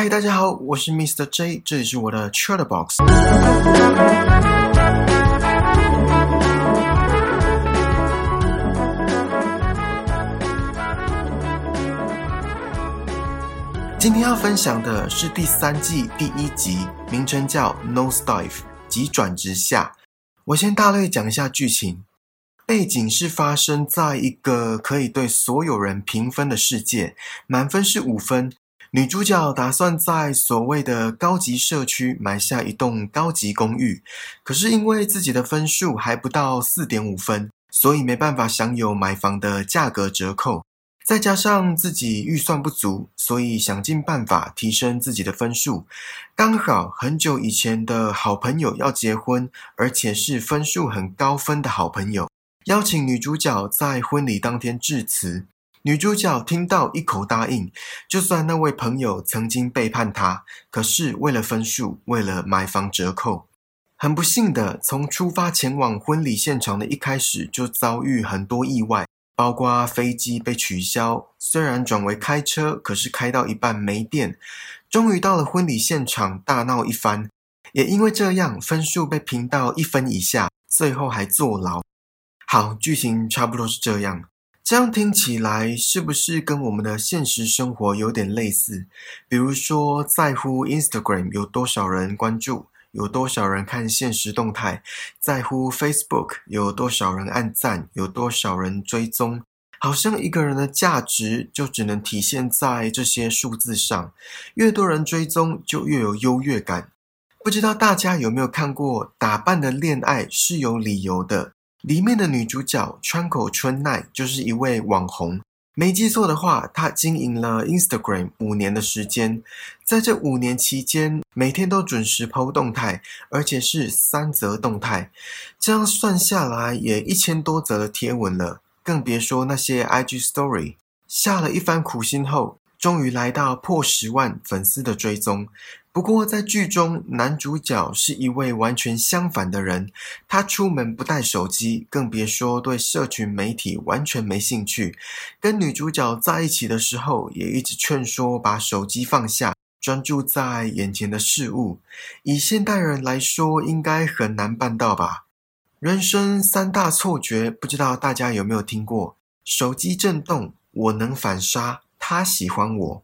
嗨，大家好，我是 Mr. J，这里是我的 Chatterbox。今天要分享的是第三季第一集，名称叫 Nose Dive，急转直下。我先大略讲一下剧情。背景是发生在一个可以对所有人评分的世界，满分是五分。女主角打算在所谓的高级社区买下一栋高级公寓，可是因为自己的分数还不到四点五分，所以没办法享有买房的价格折扣。再加上自己预算不足，所以想尽办法提升自己的分数。刚好很久以前的好朋友要结婚，而且是分数很高分的好朋友。邀请女主角在婚礼当天致辞，女主角听到一口答应。就算那位朋友曾经背叛她，可是为了分数，为了买房折扣，很不幸的，从出发前往婚礼现场的一开始就遭遇很多意外，包括飞机被取消，虽然转为开车，可是开到一半没电，终于到了婚礼现场大闹一番，也因为这样分数被评到一分以下，最后还坐牢。好，剧情差不多是这样。这样听起来是不是跟我们的现实生活有点类似？比如说，在乎 Instagram 有多少人关注，有多少人看现实动态；在乎 Facebook 有多少人按赞，有多少人追踪。好像一个人的价值就只能体现在这些数字上，越多人追踪就越有优越感。不知道大家有没有看过《打扮的恋爱是有理由的》？里面的女主角川口春奈就是一位网红，没记错的话，她经营了 Instagram 五年的时间，在这五年期间，每天都准时 PO 动态，而且是三则动态，这样算下来也一千多则的贴文了，更别说那些 IG Story。下了一番苦心后，终于来到破十万粉丝的追踪。不过，在剧中，男主角是一位完全相反的人。他出门不带手机，更别说对社群媒体完全没兴趣。跟女主角在一起的时候，也一直劝说把手机放下，专注在眼前的事物。以现代人来说，应该很难办到吧？人生三大错觉，不知道大家有没有听过？手机震动，我能反杀，他喜欢我。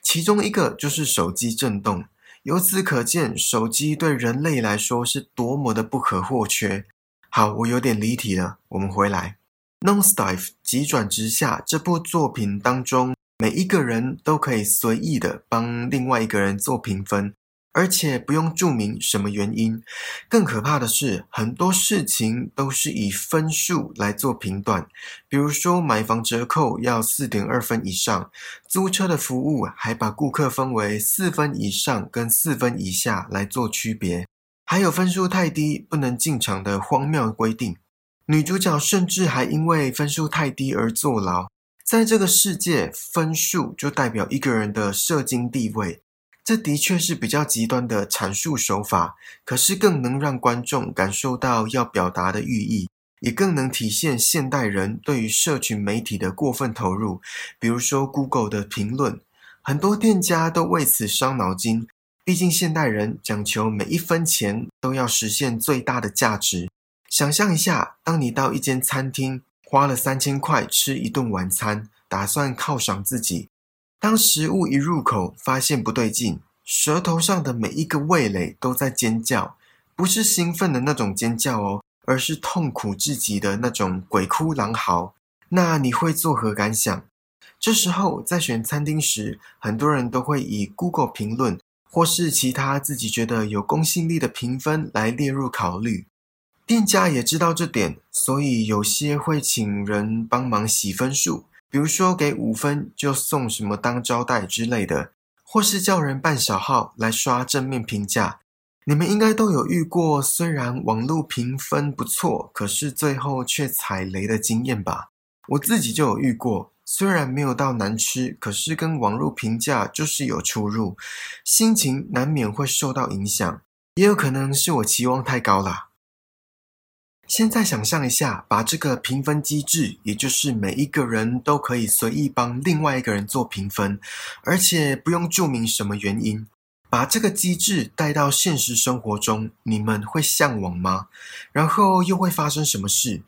其中一个就是手机震动。由此可见，手机对人类来说是多么的不可或缺。好，我有点离题了，我们回来。Nose Dive 急转直下这部作品当中，每一个人都可以随意的帮另外一个人做评分。而且不用注明什么原因，更可怕的是，很多事情都是以分数来做评断。比如说，买房折扣要四点二分以上，租车的服务还把顾客分为四分以上跟四分以下来做区别，还有分数太低不能进场的荒谬规定。女主角甚至还因为分数太低而坐牢。在这个世界，分数就代表一个人的社经地位。这的确是比较极端的阐述手法，可是更能让观众感受到要表达的寓意，也更能体现现代人对于社群媒体的过分投入。比如说 Google 的评论，很多店家都为此伤脑筋。毕竟现代人讲求每一分钱都要实现最大的价值。想象一下，当你到一间餐厅花了三千块吃一顿晚餐，打算犒赏自己。当食物一入口，发现不对劲，舌头上的每一个味蕾都在尖叫，不是兴奋的那种尖叫哦，而是痛苦至极的那种鬼哭狼嚎。那你会作何感想？这时候在选餐厅时，很多人都会以 Google 评论或是其他自己觉得有公信力的评分来列入考虑。店家也知道这点，所以有些会请人帮忙洗分数。比如说，给五分就送什么当招待之类的，或是叫人办小号来刷正面评价。你们应该都有遇过，虽然网络评分不错，可是最后却踩雷的经验吧？我自己就有遇过，虽然没有到难吃，可是跟网络评价就是有出入，心情难免会受到影响。也有可能是我期望太高了。现在想象一下，把这个评分机制，也就是每一个人都可以随意帮另外一个人做评分，而且不用注明什么原因，把这个机制带到现实生活中，你们会向往吗？然后又会发生什么事？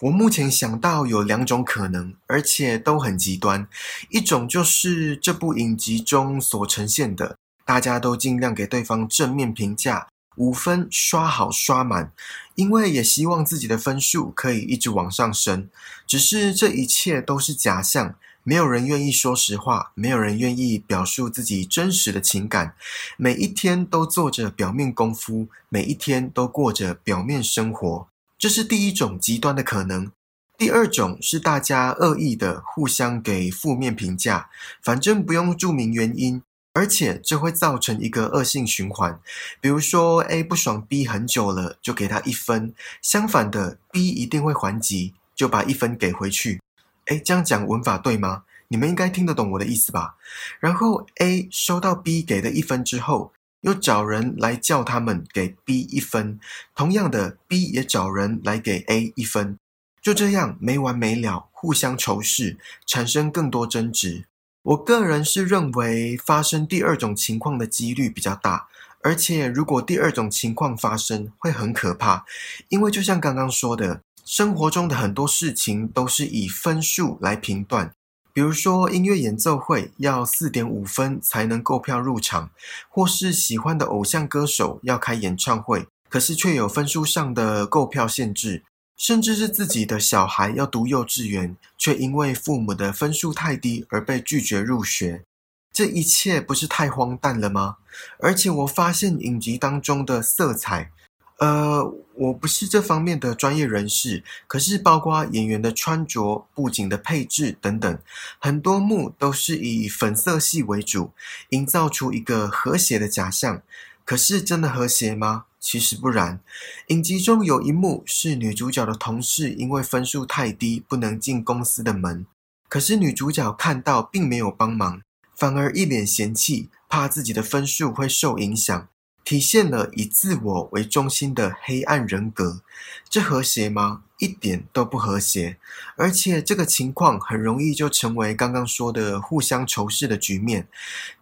我目前想到有两种可能，而且都很极端。一种就是这部影集中所呈现的，大家都尽量给对方正面评价。五分刷好刷满，因为也希望自己的分数可以一直往上升。只是这一切都是假象，没有人愿意说实话，没有人愿意表述自己真实的情感。每一天都做着表面功夫，每一天都过着表面生活。这是第一种极端的可能。第二种是大家恶意的互相给负面评价，反正不用注明原因。而且这会造成一个恶性循环，比如说 A 不爽 B 很久了，就给他一分；相反的，B 一定会还击，就把一分给回去。哎，这样讲文法对吗？你们应该听得懂我的意思吧？然后 A 收到 B 给的一分之后，又找人来叫他们给 B 一分，同样的，B 也找人来给 A 一分，就这样没完没了，互相仇视，产生更多争执。我个人是认为发生第二种情况的几率比较大，而且如果第二种情况发生，会很可怕，因为就像刚刚说的，生活中的很多事情都是以分数来评断，比如说音乐演奏会要四点五分才能购票入场，或是喜欢的偶像歌手要开演唱会，可是却有分数上的购票限制。甚至是自己的小孩要读幼稚园，却因为父母的分数太低而被拒绝入学，这一切不是太荒诞了吗？而且我发现影集当中的色彩，呃，我不是这方面的专业人士，可是包括演员的穿着、布景的配置等等，很多幕都是以粉色系为主，营造出一个和谐的假象。可是真的和谐吗？其实不然。影集中有一幕是女主角的同事因为分数太低不能进公司的门，可是女主角看到并没有帮忙，反而一脸嫌弃，怕自己的分数会受影响。体现了以自我为中心的黑暗人格，这和谐吗？一点都不和谐。而且这个情况很容易就成为刚刚说的互相仇视的局面。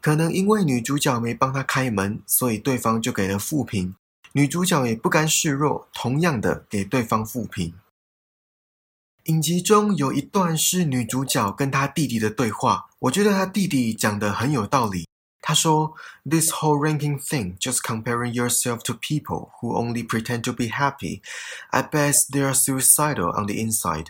可能因为女主角没帮他开门，所以对方就给了负评。女主角也不甘示弱，同样的给对方负评。影集中有一段是女主角跟她弟弟的对话，我觉得她弟弟讲的很有道理。他说：“This whole ranking thing, just comparing yourself to people who only pretend to be happy, I bet they are suicidal on the inside。”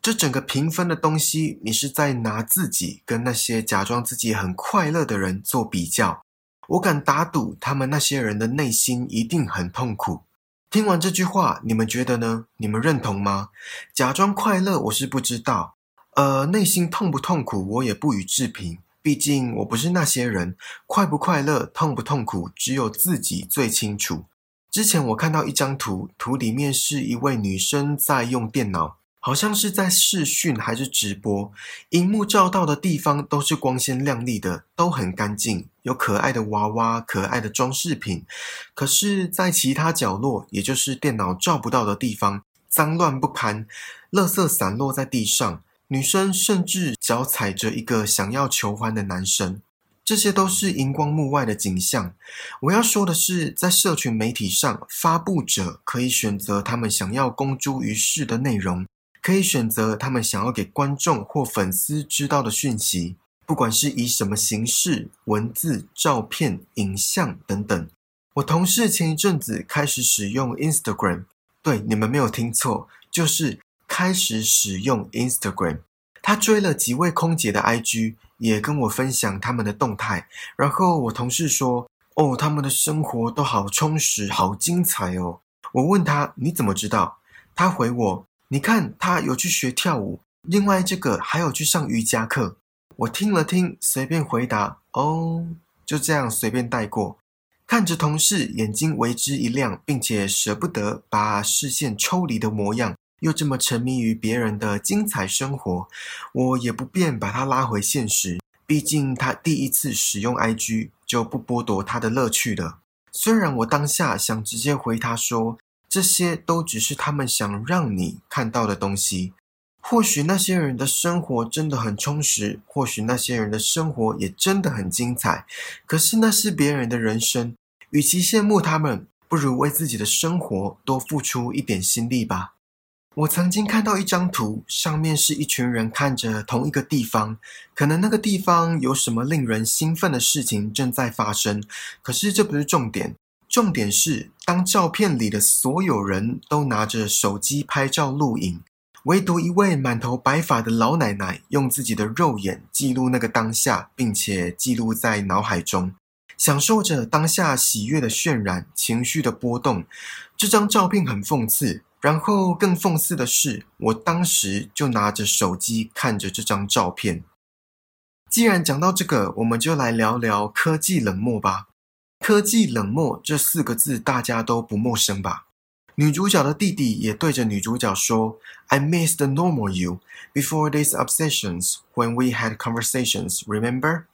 这整个评分的东西，你是在拿自己跟那些假装自己很快乐的人做比较。我敢打赌，他们那些人的内心一定很痛苦。听完这句话，你们觉得呢？你们认同吗？假装快乐，我是不知道。呃，内心痛不痛苦，我也不予置评。毕竟我不是那些人，快不快乐、痛不痛苦，只有自己最清楚。之前我看到一张图，图里面是一位女生在用电脑，好像是在视讯还是直播，荧幕照到的地方都是光鲜亮丽的，都很干净，有可爱的娃娃、可爱的装饰品。可是，在其他角落，也就是电脑照不到的地方，脏乱不堪，垃圾散落在地上。女生甚至脚踩着一个想要求欢的男生，这些都是荧光幕外的景象。我要说的是，在社群媒体上，发布者可以选择他们想要公诸于世的内容，可以选择他们想要给观众或粉丝知道的讯息，不管是以什么形式，文字、照片、影像等等。我同事前一阵子开始使用 Instagram，对，你们没有听错，就是。开始使用 Instagram，他追了几位空姐的 IG，也跟我分享他们的动态。然后我同事说：“哦，他们的生活都好充实，好精彩哦。”我问他：“你怎么知道？”他回我：“你看，他有去学跳舞，另外这个还有去上瑜伽课。”我听了听，随便回答：“哦，就这样随便带过。”看着同事眼睛为之一亮，并且舍不得把视线抽离的模样。又这么沉迷于别人的精彩生活，我也不便把他拉回现实。毕竟他第一次使用 IG，就不剥夺他的乐趣了。虽然我当下想直接回他说：“这些都只是他们想让你看到的东西。或许那些人的生活真的很充实，或许那些人的生活也真的很精彩。可是那是别人的人生，与其羡慕他们，不如为自己的生活多付出一点心力吧。我曾经看到一张图，上面是一群人看着同一个地方，可能那个地方有什么令人兴奋的事情正在发生。可是这不是重点，重点是当照片里的所有人都拿着手机拍照录影。唯独一位满头白发的老奶奶，用自己的肉眼记录那个当下，并且记录在脑海中，享受着当下喜悦的渲染、情绪的波动。这张照片很讽刺，然后更讽刺的是，我当时就拿着手机看着这张照片。既然讲到这个，我们就来聊聊科技冷漠吧。科技冷漠这四个字，大家都不陌生吧？女主角的弟弟也对着女主角说：“I miss the normal you before these obsessions when we had conversations. Remember？”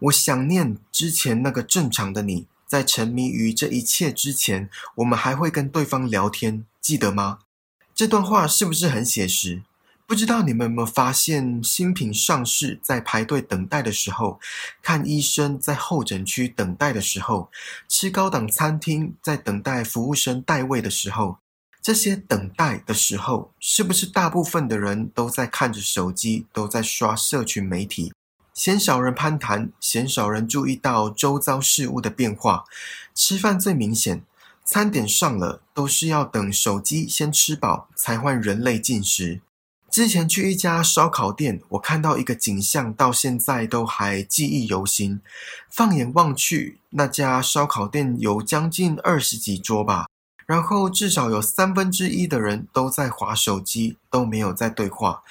我想念之前那个正常的你，在沉迷于这一切之前，我们还会跟对方聊天，记得吗？这段话是不是很写实？不知道你们有没有发现，新品上市在排队等待的时候，看医生在候诊区等待的时候，吃高档餐厅在等待服务生带位的时候，这些等待的时候，是不是大部分的人都在看着手机，都在刷社群媒体，鲜少人攀谈，鲜少人注意到周遭事物的变化。吃饭最明显，餐点上了，都是要等手机先吃饱，才换人类进食。之前去一家烧烤店，我看到一个景象，到现在都还记忆犹新。放眼望去，那家烧烤店有将近二十几桌吧，然后至少有三分之一的人都在划手机，都没有在对话。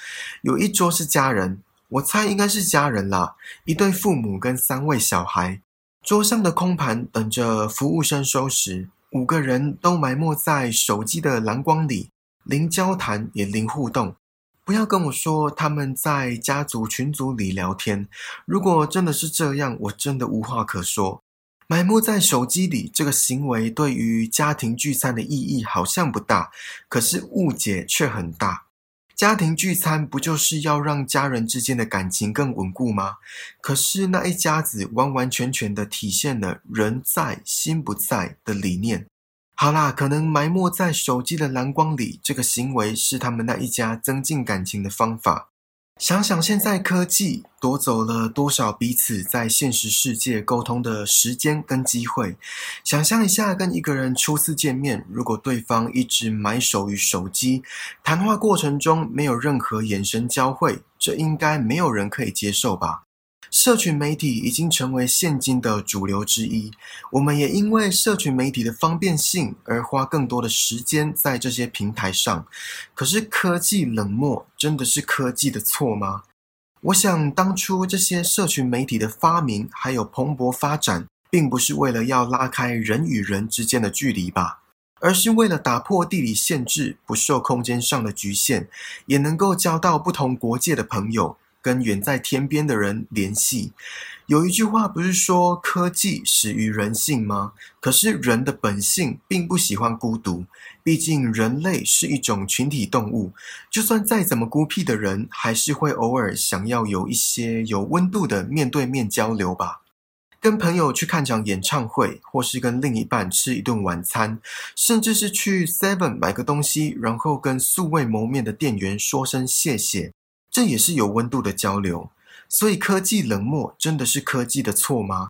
有一桌是家人，我猜应该是家人啦，一对父母跟三位小孩。桌上的空盘等着服务生收拾，五个人都埋没在手机的蓝光里，零交谈也零互动。不要跟我说他们在家族群组里聊天。如果真的是这样，我真的无话可说。埋没在手机里这个行为，对于家庭聚餐的意义好像不大，可是误解却很大。家庭聚餐不就是要让家人之间的感情更稳固吗？可是那一家子完完全全的体现了“人在心不在”的理念。好啦，可能埋没在手机的蓝光里，这个行为是他们那一家增进感情的方法。想想现在科技夺走了多少彼此在现实世界沟通的时间跟机会。想象一下，跟一个人初次见面，如果对方一直埋首于手机，谈话过程中没有任何眼神交汇，这应该没有人可以接受吧？社群媒体已经成为现今的主流之一，我们也因为社群媒体的方便性而花更多的时间在这些平台上。可是科技冷漠真的是科技的错吗？我想当初这些社群媒体的发明还有蓬勃发展，并不是为了要拉开人与人之间的距离吧，而是为了打破地理限制，不受空间上的局限，也能够交到不同国界的朋友。跟远在天边的人联系，有一句话不是说科技始于人性吗？可是人的本性并不喜欢孤独，毕竟人类是一种群体动物，就算再怎么孤僻的人，还是会偶尔想要有一些有温度的面对面交流吧。跟朋友去看场演唱会，或是跟另一半吃一顿晚餐，甚至是去 Seven 买个东西，然后跟素未谋面的店员说声谢谢。这也是有温度的交流，所以科技冷漠真的是科技的错吗？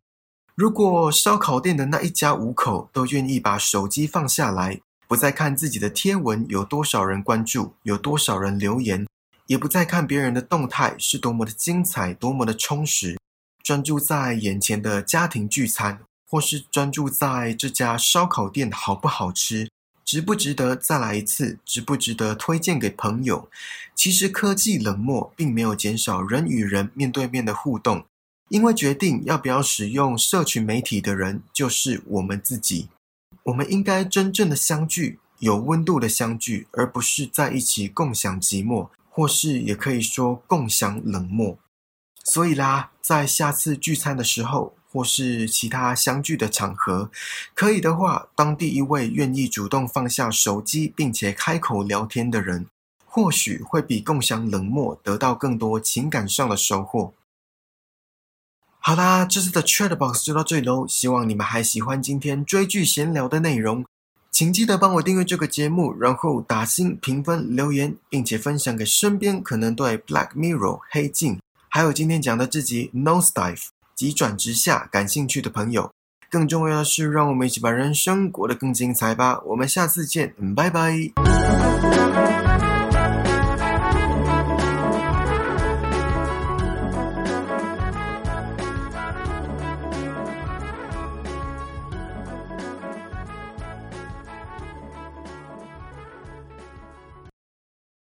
如果烧烤店的那一家五口都愿意把手机放下来，不再看自己的贴文有多少人关注，有多少人留言，也不再看别人的动态是多么的精彩，多么的充实，专注在眼前的家庭聚餐，或是专注在这家烧烤店好不好吃。值不值得再来一次？值不值得推荐给朋友？其实科技冷漠并没有减少人与人面对面的互动，因为决定要不要使用社群媒体的人就是我们自己。我们应该真正的相聚，有温度的相聚，而不是在一起共享寂寞，或是也可以说共享冷漠。所以啦，在下次聚餐的时候。或是其他相聚的场合，可以的话，当第一位愿意主动放下手机并且开口聊天的人，或许会比共享冷漠得到更多情感上的收获。好啦，这次的 Chat Box 就到这里喽，希望你们还喜欢今天追剧闲聊的内容。请记得帮我订阅这个节目，然后打星评分、留言，并且分享给身边可能对《Black Mirror》黑镜，还有今天讲的这集《Nosedive》急转直下感兴趣的朋友。更重要的是，让我们一起把人生过得更精彩吧！我们下次见，拜拜。